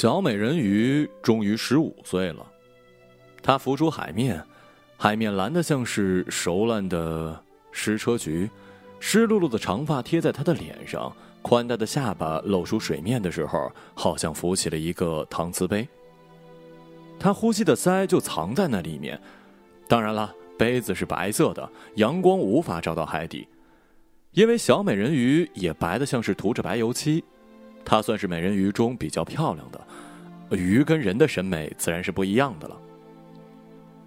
小美人鱼终于十五岁了，她浮出海面，海面蓝得像是熟烂的矢车菊，湿漉漉的长发贴在她的脸上，宽大的下巴露出水面的时候，好像浮起了一个搪瓷杯。她呼吸的鳃就藏在那里面，当然了，杯子是白色的，阳光无法照到海底，因为小美人鱼也白的像是涂着白油漆。她算是美人鱼中比较漂亮的，鱼跟人的审美自然是不一样的了。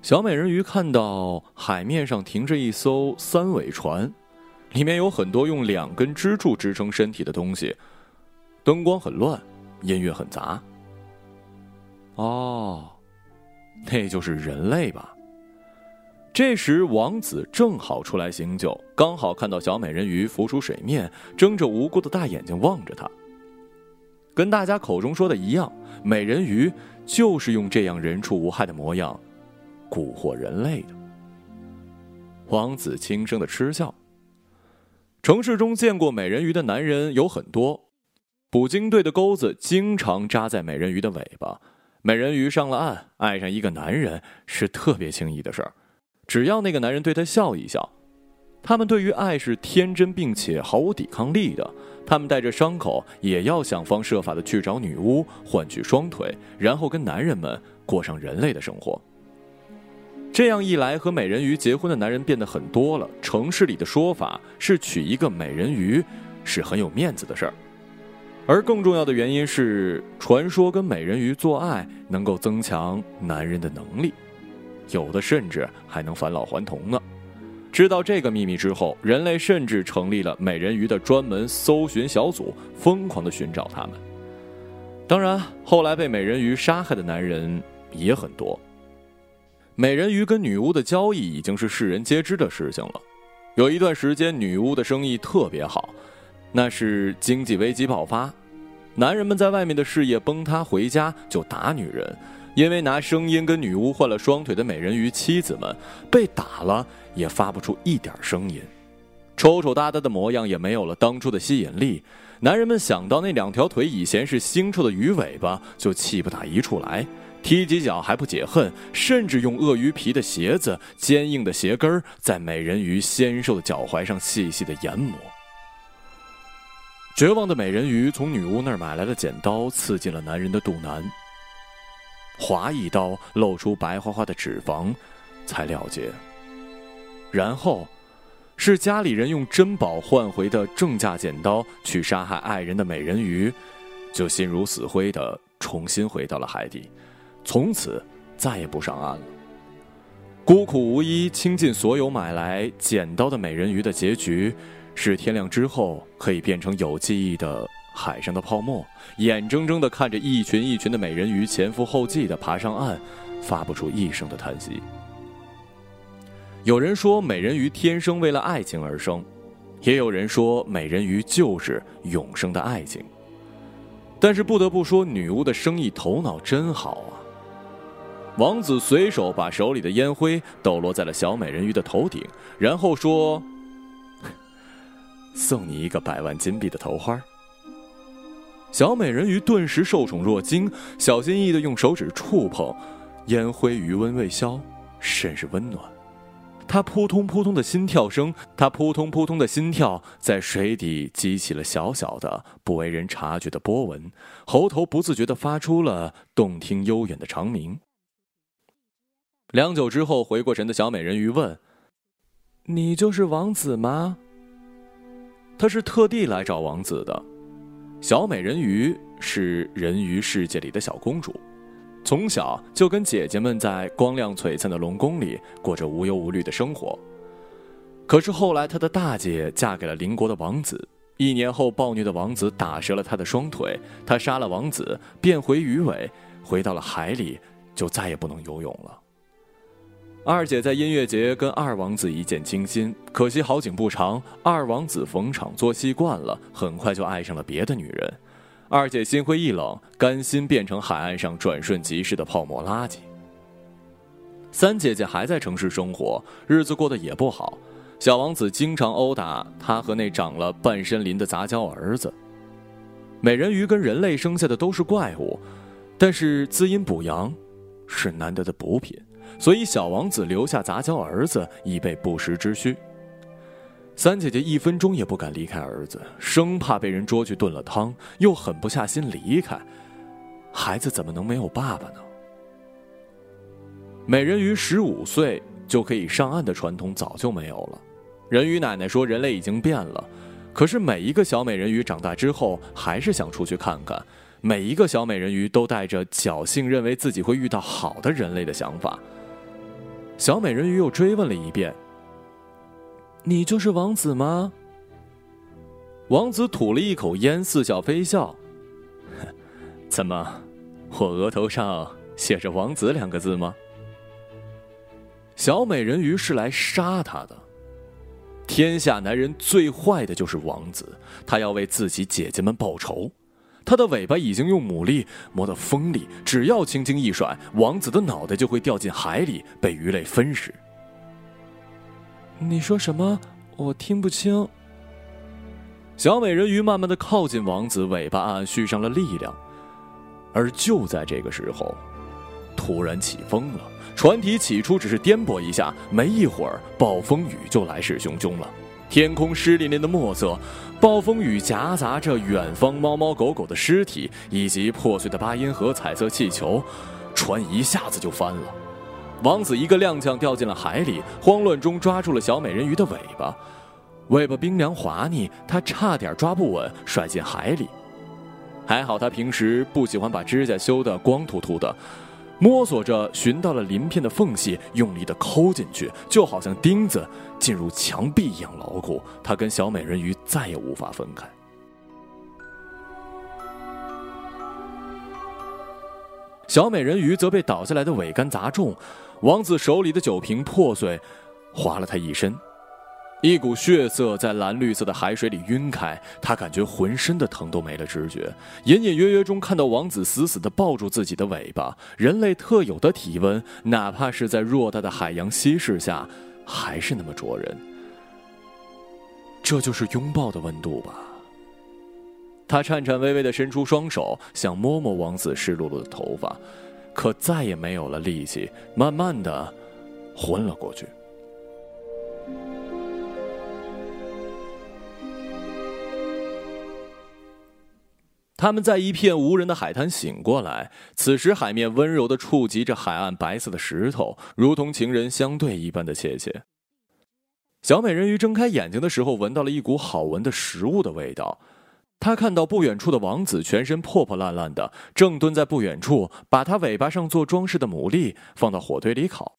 小美人鱼看到海面上停着一艘三尾船，里面有很多用两根支柱支撑身体的东西，灯光很乱，音乐很杂。哦，那就是人类吧？这时王子正好出来醒酒，刚好看到小美人鱼浮出水面，睁着无辜的大眼睛望着他。跟大家口中说的一样，美人鱼就是用这样人畜无害的模样蛊惑人类的。王子轻声的嗤笑。城市中见过美人鱼的男人有很多，捕鲸队的钩子经常扎在美人鱼的尾巴。美人鱼上了岸，爱上一个男人是特别轻易的事儿，只要那个男人对她笑一笑。他们对于爱是天真并且毫无抵抗力的，他们带着伤口也要想方设法的去找女巫换取双腿，然后跟男人们过上人类的生活。这样一来，和美人鱼结婚的男人变得很多了。城市里的说法是娶一个美人鱼是很有面子的事儿，而更重要的原因是，传说跟美人鱼做爱能够增强男人的能力，有的甚至还能返老还童呢。知道这个秘密之后，人类甚至成立了美人鱼的专门搜寻小组，疯狂的寻找他们。当然，后来被美人鱼杀害的男人也很多。美人鱼跟女巫的交易已经是世人皆知的事情了。有一段时间，女巫的生意特别好，那是经济危机爆发，男人们在外面的事业崩塌，回家就打女人。因为拿声音跟女巫换了双腿的美人鱼妻子们被打了，也发不出一点声音，丑丑哒哒的模样也没有了当初的吸引力。男人们想到那两条腿以前是腥臭的鱼尾巴，就气不打一处来，踢几脚还不解恨，甚至用鳄鱼皮的鞋子、坚硬的鞋跟在美人鱼纤瘦的脚踝上细细的研磨。绝望的美人鱼从女巫那儿买来的剪刀，刺进了男人的肚腩。划一刀，露出白花花的脂肪，才了结。然后，是家里人用珍宝换回的正价剪刀去杀害爱人的美人鱼，就心如死灰的重新回到了海底，从此再也不上岸了。孤苦无依、倾尽所有买来剪刀的美人鱼的结局，是天亮之后可以变成有记忆的。海上的泡沫，眼睁睁地看着一群一群的美人鱼前赴后继地爬上岸，发不出一声的叹息。有人说美人鱼天生为了爱情而生，也有人说美人鱼就是永生的爱情。但是不得不说，女巫的生意头脑真好啊！王子随手把手里的烟灰抖落在了小美人鱼的头顶，然后说：“送你一个百万金币的头花。”小美人鱼顿时受宠若惊，小心翼翼的用手指触碰，烟灰余温未消，甚是温暖。她扑通扑通的心跳声，她扑通扑通的心跳在水底激起了小小的、不为人察觉的波纹，喉头不自觉的发出了动听悠远的长鸣。良久之后，回过神的小美人鱼问：“你就是王子吗？”他是特地来找王子的。小美人鱼是人鱼世界里的小公主，从小就跟姐姐们在光亮璀璨的龙宫里过着无忧无虑的生活。可是后来，她的大姐嫁给了邻国的王子，一年后，暴虐的王子打折了她的双腿，她杀了王子，变回鱼尾，回到了海里，就再也不能游泳了。二姐在音乐节跟二王子一见倾心，可惜好景不长，二王子逢场作戏惯了，很快就爱上了别的女人。二姐心灰意冷，甘心变成海岸上转瞬即逝的泡沫垃圾。三姐姐还在城市生活，日子过得也不好。小王子经常殴打她和那长了半身鳞的杂交儿子。美人鱼跟人类生下的都是怪物，但是滋阴补阳是难得的补品，所以小王子留下杂交儿子以备不时之需。三姐姐一分钟也不敢离开儿子，生怕被人捉去炖了汤，又狠不下心离开。孩子怎么能没有爸爸呢？美人鱼十五岁就可以上岸的传统早就没有了。人鱼奶奶说：“人类已经变了。”可是每一个小美人鱼长大之后，还是想出去看看。每一个小美人鱼都带着侥幸认为自己会遇到好的人类的想法。小美人鱼又追问了一遍：“你就是王子吗？”王子吐了一口烟，似笑非笑：“怎么，我额头上写着‘王子’两个字吗？”小美人鱼是来杀他的。天下男人最坏的就是王子，他要为自己姐姐们报仇。他的尾巴已经用牡蛎磨得锋利，只要轻轻一甩，王子的脑袋就会掉进海里，被鱼类分食。你说什么？我听不清。小美人鱼慢慢的靠近王子，尾巴暗暗蓄上了力量。而就在这个时候，突然起风了。船体起初只是颠簸一下，没一会儿，暴风雨就来势汹汹了。天空湿淋淋的墨色，暴风雨夹杂着远方猫猫狗狗的尸体以及破碎的八音盒、彩色气球，船一下子就翻了。王子一个踉跄掉进了海里，慌乱中抓住了小美人鱼的尾巴，尾巴冰凉滑腻，他差点抓不稳，摔进海里。还好他平时不喜欢把指甲修得光秃秃的。摸索着寻到了鳞片的缝隙，用力的抠进去，就好像钉子进入墙壁一样牢固。他跟小美人鱼再也无法分开。小美人鱼则被倒下来的桅杆砸中，王子手里的酒瓶破碎，划了他一身。一股血色在蓝绿色的海水里晕开，他感觉浑身的疼都没了知觉。隐隐约约中看到王子死死地抱住自己的尾巴，人类特有的体温，哪怕是在偌大的海洋稀释下，还是那么灼人。这就是拥抱的温度吧？他颤颤巍巍地伸出双手，想摸摸王子湿漉漉的头发，可再也没有了力气，慢慢的昏了过去。他们在一片无人的海滩醒过来，此时海面温柔的触及着海岸白色的石头，如同情人相对一般的切切。小美人鱼睁开眼睛的时候，闻到了一股好闻的食物的味道。她看到不远处的王子，全身破破烂烂的，正蹲在不远处，把他尾巴上做装饰的牡蛎放到火堆里烤。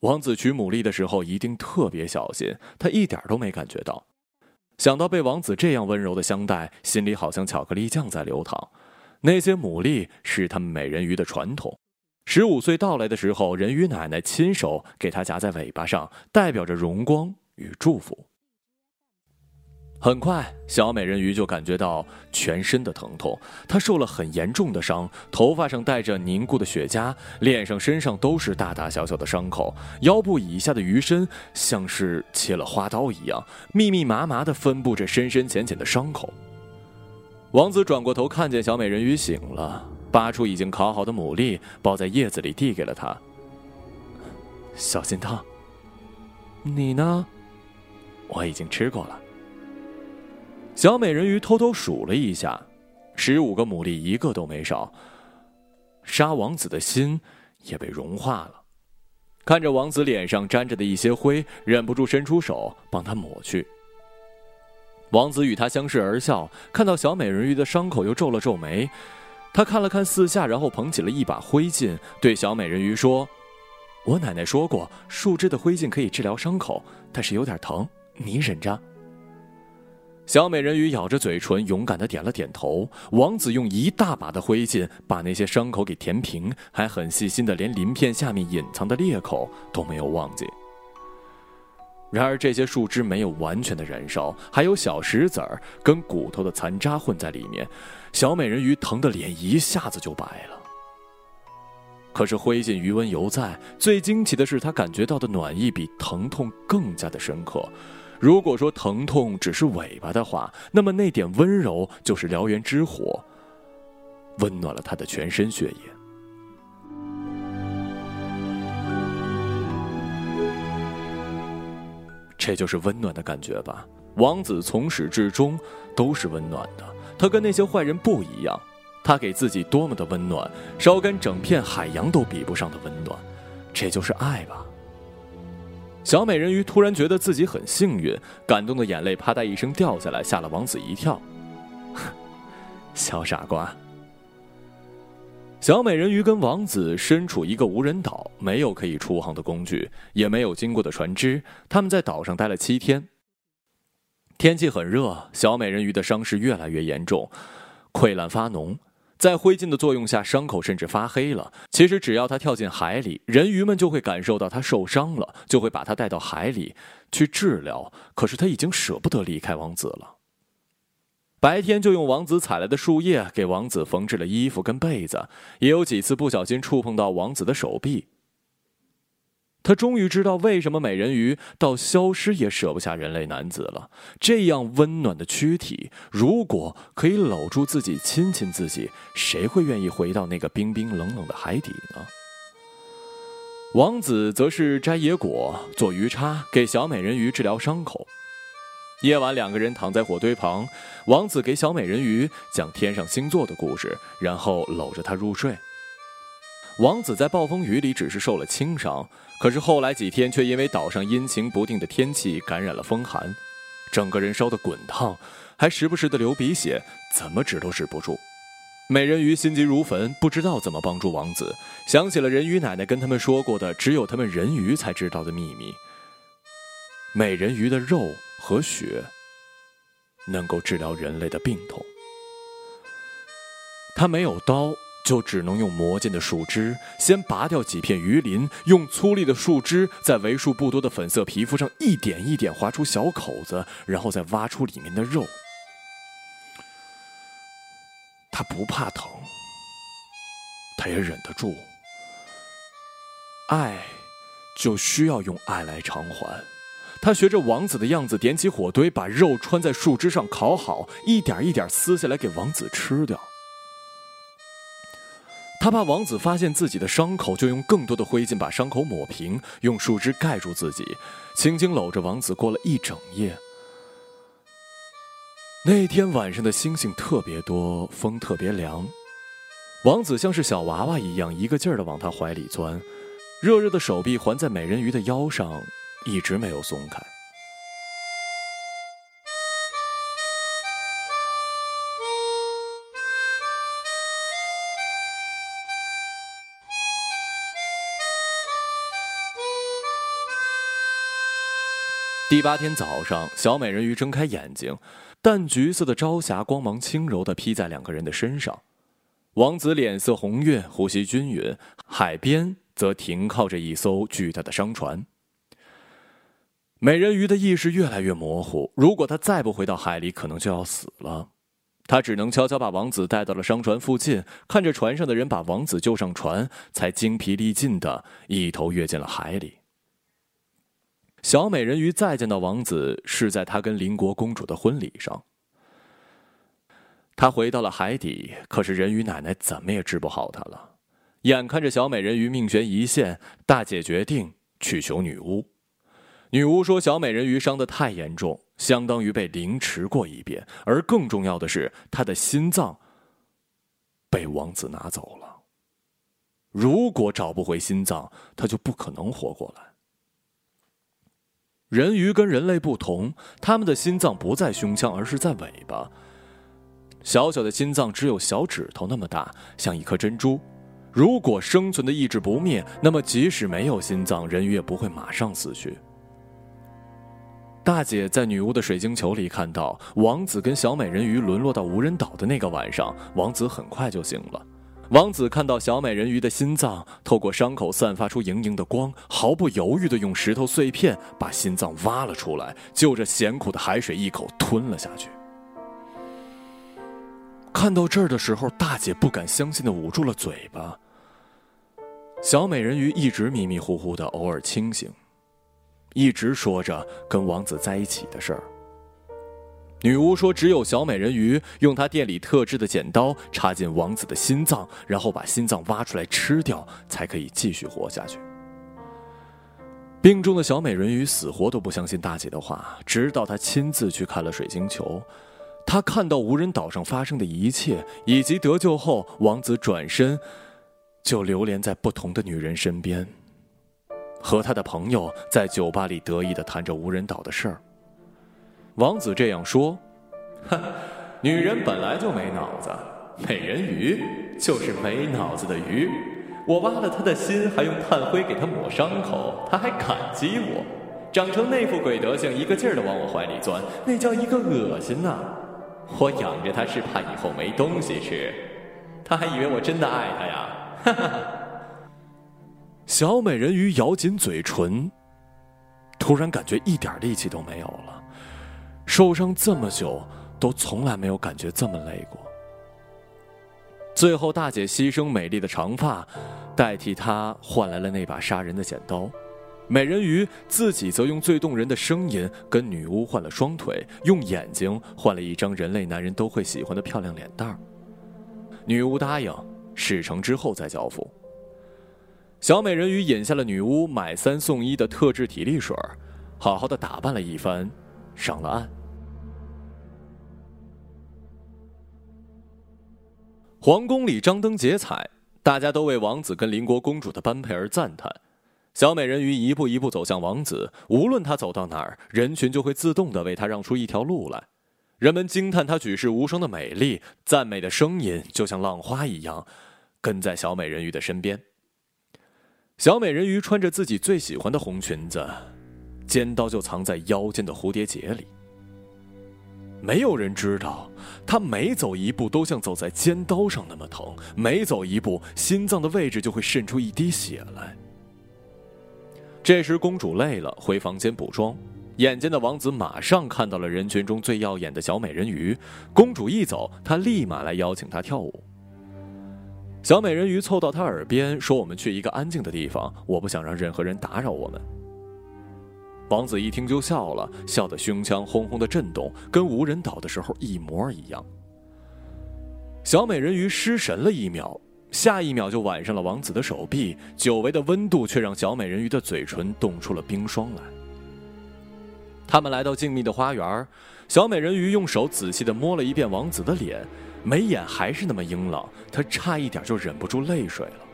王子取牡蛎的时候一定特别小心，他一点都没感觉到。想到被王子这样温柔的相待，心里好像巧克力酱在流淌。那些牡蛎是他们美人鱼的传统。十五岁到来的时候，人鱼奶奶亲手给他夹在尾巴上，代表着荣光与祝福。很快，小美人鱼就感觉到全身的疼痛。她受了很严重的伤，头发上带着凝固的雪茄，脸上、身上都是大大小小的伤口，腰部以下的鱼身像是切了花刀一样，密密麻麻地分布着深深浅浅的伤口。王子转过头，看见小美人鱼醒了，拔出已经烤好的牡蛎，包在叶子里，递给了她。小心烫。你呢？我已经吃过了。小美人鱼偷偷数了一下，十五个牡蛎一个都没少。杀王子的心也被融化了。看着王子脸上沾着的一些灰，忍不住伸出手帮他抹去。王子与他相视而笑，看到小美人鱼的伤口，又皱了皱眉。他看了看四下，然后捧起了一把灰烬，对小美人鱼说：“我奶奶说过，树枝的灰烬可以治疗伤口，但是有点疼，你忍着。”小美人鱼咬着嘴唇，勇敢的点了点头。王子用一大把的灰烬把那些伤口给填平，还很细心的连鳞片下面隐藏的裂口都没有忘记。然而这些树枝没有完全的燃烧，还有小石子儿跟骨头的残渣混在里面。小美人鱼疼的脸一下子就白了。可是灰烬余温犹在，最惊奇的是，她感觉到的暖意比疼痛更加的深刻。如果说疼痛只是尾巴的话，那么那点温柔就是燎原之火。温暖了他的全身血液。这就是温暖的感觉吧？王子从始至终都是温暖的，他跟那些坏人不一样，他给自己多么的温暖，烧干整片海洋都比不上的温暖，这就是爱吧。小美人鱼突然觉得自己很幸运，感动的眼泪啪嗒一声掉下来，吓了王子一跳。小傻瓜。小美人鱼跟王子身处一个无人岛，没有可以出航的工具，也没有经过的船只。他们在岛上待了七天。天气很热，小美人鱼的伤势越来越严重，溃烂发脓，在灰烬的作用下，伤口甚至发黑了。其实只要他跳进海里，人鱼们就会感受到他受伤了，就会把他带到海里去治疗。可是他已经舍不得离开王子了。白天就用王子采来的树叶给王子缝制了衣服跟被子，也有几次不小心触碰到王子的手臂。他终于知道为什么美人鱼到消失也舍不下人类男子了。这样温暖的躯体，如果可以搂住自己、亲亲自己，谁会愿意回到那个冰冰冷冷的海底呢？王子则是摘野果、做鱼叉，给小美人鱼治疗伤口。夜晚，两个人躺在火堆旁，王子给小美人鱼讲天上星座的故事，然后搂着她入睡。王子在暴风雨里只是受了轻伤，可是后来几天却因为岛上阴晴不定的天气感染了风寒，整个人烧得滚烫，还时不时的流鼻血，怎么止都止不住。美人鱼心急如焚，不知道怎么帮助王子，想起了人鱼奶奶跟他们说过的只有他们人鱼才知道的秘密：美人鱼的肉。和血能够治疗人类的病痛。他没有刀，就只能用魔剑的树枝，先拔掉几片鱼鳞，用粗粝的树枝在为数不多的粉色皮肤上一点一点划出小口子，然后再挖出里面的肉。他不怕疼，他也忍得住。爱，就需要用爱来偿还。他学着王子的样子，点起火堆，把肉穿在树枝上烤好，一点一点撕下来给王子吃掉。他怕王子发现自己的伤口，就用更多的灰烬把伤口抹平，用树枝盖住自己，轻轻搂着王子过了一整夜。那天晚上的星星特别多，风特别凉，王子像是小娃娃一样，一个劲儿的往他怀里钻，热热的手臂环在美人鱼的腰上。一直没有松开。第八天早上，小美人鱼睁开眼睛，淡橘色的朝霞光芒轻柔的披在两个人的身上。王子脸色红晕，呼吸均匀，海边则停靠着一艘巨大的商船。美人鱼的意识越来越模糊，如果她再不回到海里，可能就要死了。她只能悄悄把王子带到了商船附近，看着船上的人把王子救上船，才精疲力尽的一头跃进了海里。小美人鱼再见到王子，是在她跟邻国公主的婚礼上。她回到了海底，可是人鱼奶奶怎么也治不好她了。眼看着小美人鱼命悬一线，大姐决定去求女巫。女巫说：“小美人鱼伤得太严重，相当于被凌迟过一遍。而更重要的是，她的心脏被王子拿走了。如果找不回心脏，她就不可能活过来。人鱼跟人类不同，他们的心脏不在胸腔，而是在尾巴。小小的心脏只有小指头那么大，像一颗珍珠。如果生存的意志不灭，那么即使没有心脏，人鱼也不会马上死去。”大姐在女巫的水晶球里看到王子跟小美人鱼沦落到无人岛的那个晚上，王子很快就醒了。王子看到小美人鱼的心脏透过伤口散发出莹莹的光，毫不犹豫地用石头碎片把心脏挖了出来，就着咸苦的海水一口吞了下去。看到这儿的时候，大姐不敢相信地捂住了嘴巴。小美人鱼一直迷迷糊糊的，偶尔清醒。一直说着跟王子在一起的事儿。女巫说：“只有小美人鱼用她店里特制的剪刀插进王子的心脏，然后把心脏挖出来吃掉，才可以继续活下去。”病重的小美人鱼死活都不相信大姐的话，直到她亲自去看了水晶球，她看到无人岛上发生的一切，以及得救后王子转身就流连在不同的女人身边，和他的朋友在酒吧里得意的谈着无人岛的事儿。王子这样说：“哼，女人本来就没脑子，美人鱼就是没脑子的鱼。我挖了她的心，还用炭灰给她抹伤口，她还感激我。长成那副鬼德行，一个劲儿的往我怀里钻，那叫一个恶心呐！我养着她是怕以后没东西吃，她还以为我真的爱她呀！”哈哈。小美人鱼咬紧嘴唇，突然感觉一点力气都没有了。受伤这么久，都从来没有感觉这么累过。最后，大姐牺牲美丽的长发，代替她换来了那把杀人的剪刀。美人鱼自己则用最动人的声音跟女巫换了双腿，用眼睛换了一张人类男人都会喜欢的漂亮脸蛋儿。女巫答应，事成之后再交付。小美人鱼饮下了女巫买三送一的特制体力水，好好的打扮了一番，上了岸。皇宫里张灯结彩，大家都为王子跟邻国公主的般配而赞叹。小美人鱼一步一步走向王子，无论她走到哪儿，人群就会自动的为她让出一条路来。人们惊叹她举世无双的美丽，赞美的声音就像浪花一样，跟在小美人鱼的身边。小美人鱼穿着自己最喜欢的红裙子，尖刀就藏在腰间的蝴蝶结里。没有人知道，他每走一步都像走在尖刀上那么疼，每走一步，心脏的位置就会渗出一滴血来。这时，公主累了，回房间补妆。眼尖的王子马上看到了人群中最耀眼的小美人鱼。公主一走，他立马来邀请她跳舞。小美人鱼凑到他耳边说：“我们去一个安静的地方，我不想让任何人打扰我们。”王子一听就笑了，笑得胸腔轰轰的震动，跟无人岛的时候一模一样。小美人鱼失神了一秒，下一秒就挽上了王子的手臂，久违的温度却让小美人鱼的嘴唇冻出了冰霜来。他们来到静谧的花园，小美人鱼用手仔细的摸了一遍王子的脸，眉眼还是那么英朗，她差一点就忍不住泪水了。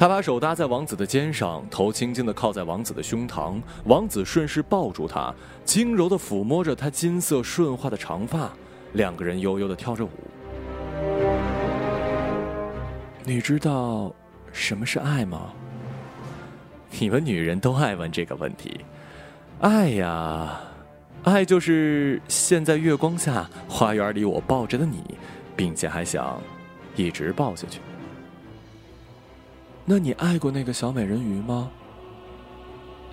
他把手搭在王子的肩上，头轻轻的靠在王子的胸膛。王子顺势抱住他，轻柔的抚摸着他金色顺滑的长发，两个人悠悠的跳着舞。你知道什么是爱吗？你们女人都爱问这个问题。爱呀，爱就是现在月光下花园里我抱着的你，并且还想一直抱下去。那你爱过那个小美人鱼吗？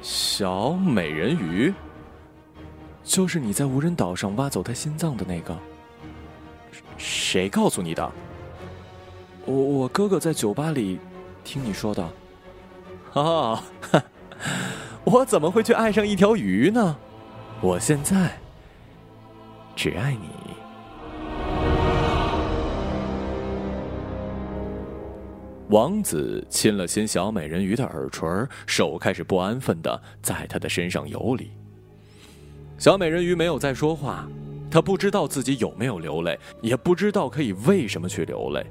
小美人鱼，就是你在无人岛上挖走她心脏的那个。谁告诉你的？我我哥哥在酒吧里听你说的。哦，我怎么会去爱上一条鱼呢？我现在只爱你。王子亲了亲小美人鱼的耳垂，手开始不安分的在她的身上游离。小美人鱼没有再说话，她不知道自己有没有流泪，也不知道可以为什么去流泪。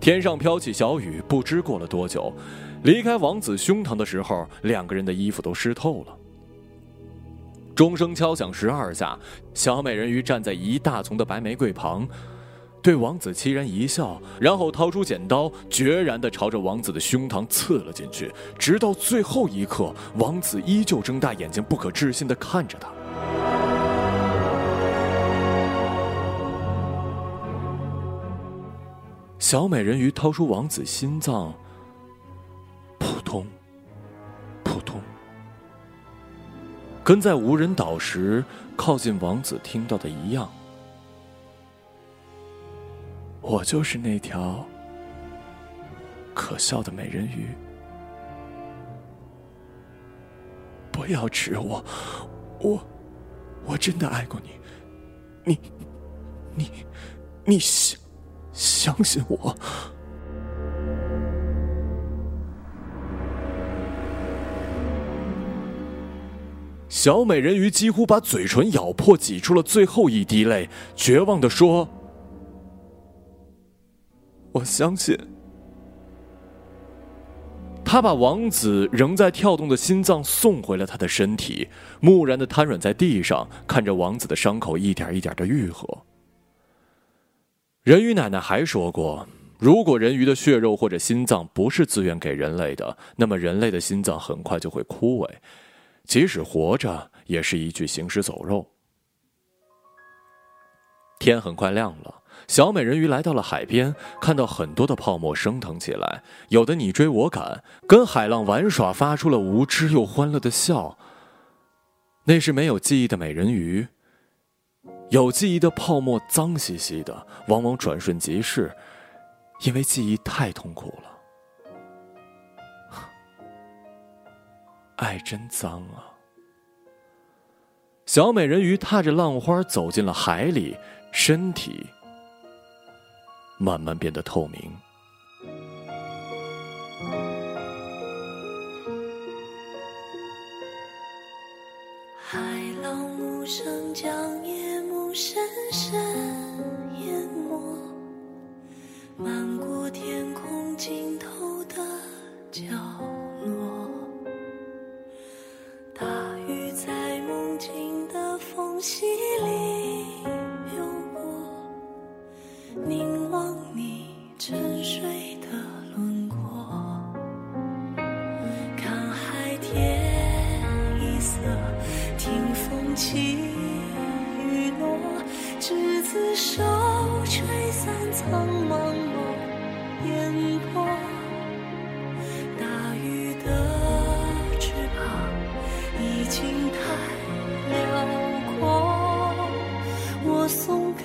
天上飘起小雨，不知过了多久，离开王子胸膛的时候，两个人的衣服都湿透了。钟声敲响十二下，小美人鱼站在一大丛的白玫瑰旁。对王子凄然一笑，然后掏出剪刀，决然的朝着王子的胸膛刺了进去。直到最后一刻，王子依旧睁大眼睛，不可置信的看着他。小美人鱼掏出王子心脏，扑通，扑通，跟在无人岛时靠近王子听到的一样。我就是那条可笑的美人鱼，不要指我，我我真的爱过你，你，你，你相相信我。小美人鱼几乎把嘴唇咬破，挤出了最后一滴泪，绝望的说：“我相信。”他把王子仍在跳动的心脏送回了他的身体，木然的瘫软在地上，看着王子的伤口一点一点的愈合。人鱼奶奶还说过，如果人鱼的血肉或者心脏不是自愿给人类的，那么人类的心脏很快就会枯萎。即使活着，也是一具行尸走肉。天很快亮了，小美人鱼来到了海边，看到很多的泡沫升腾起来，有的你追我赶，跟海浪玩耍，发出了无知又欢乐的笑。那是没有记忆的美人鱼。有记忆的泡沫脏兮兮的，往往转瞬即逝，因为记忆太痛苦了。爱真脏啊！小美人鱼踏着浪花走进了海里，身体慢慢变得透明。海浪无声将夜幕深深淹没，漫过天空尽头的角落。大雨在梦境的缝隙里沉睡的轮廓，看海天一色，听风起雨落，执子手，吹散苍茫茫烟波。大雨的翅膀。已经太辽阔，我松开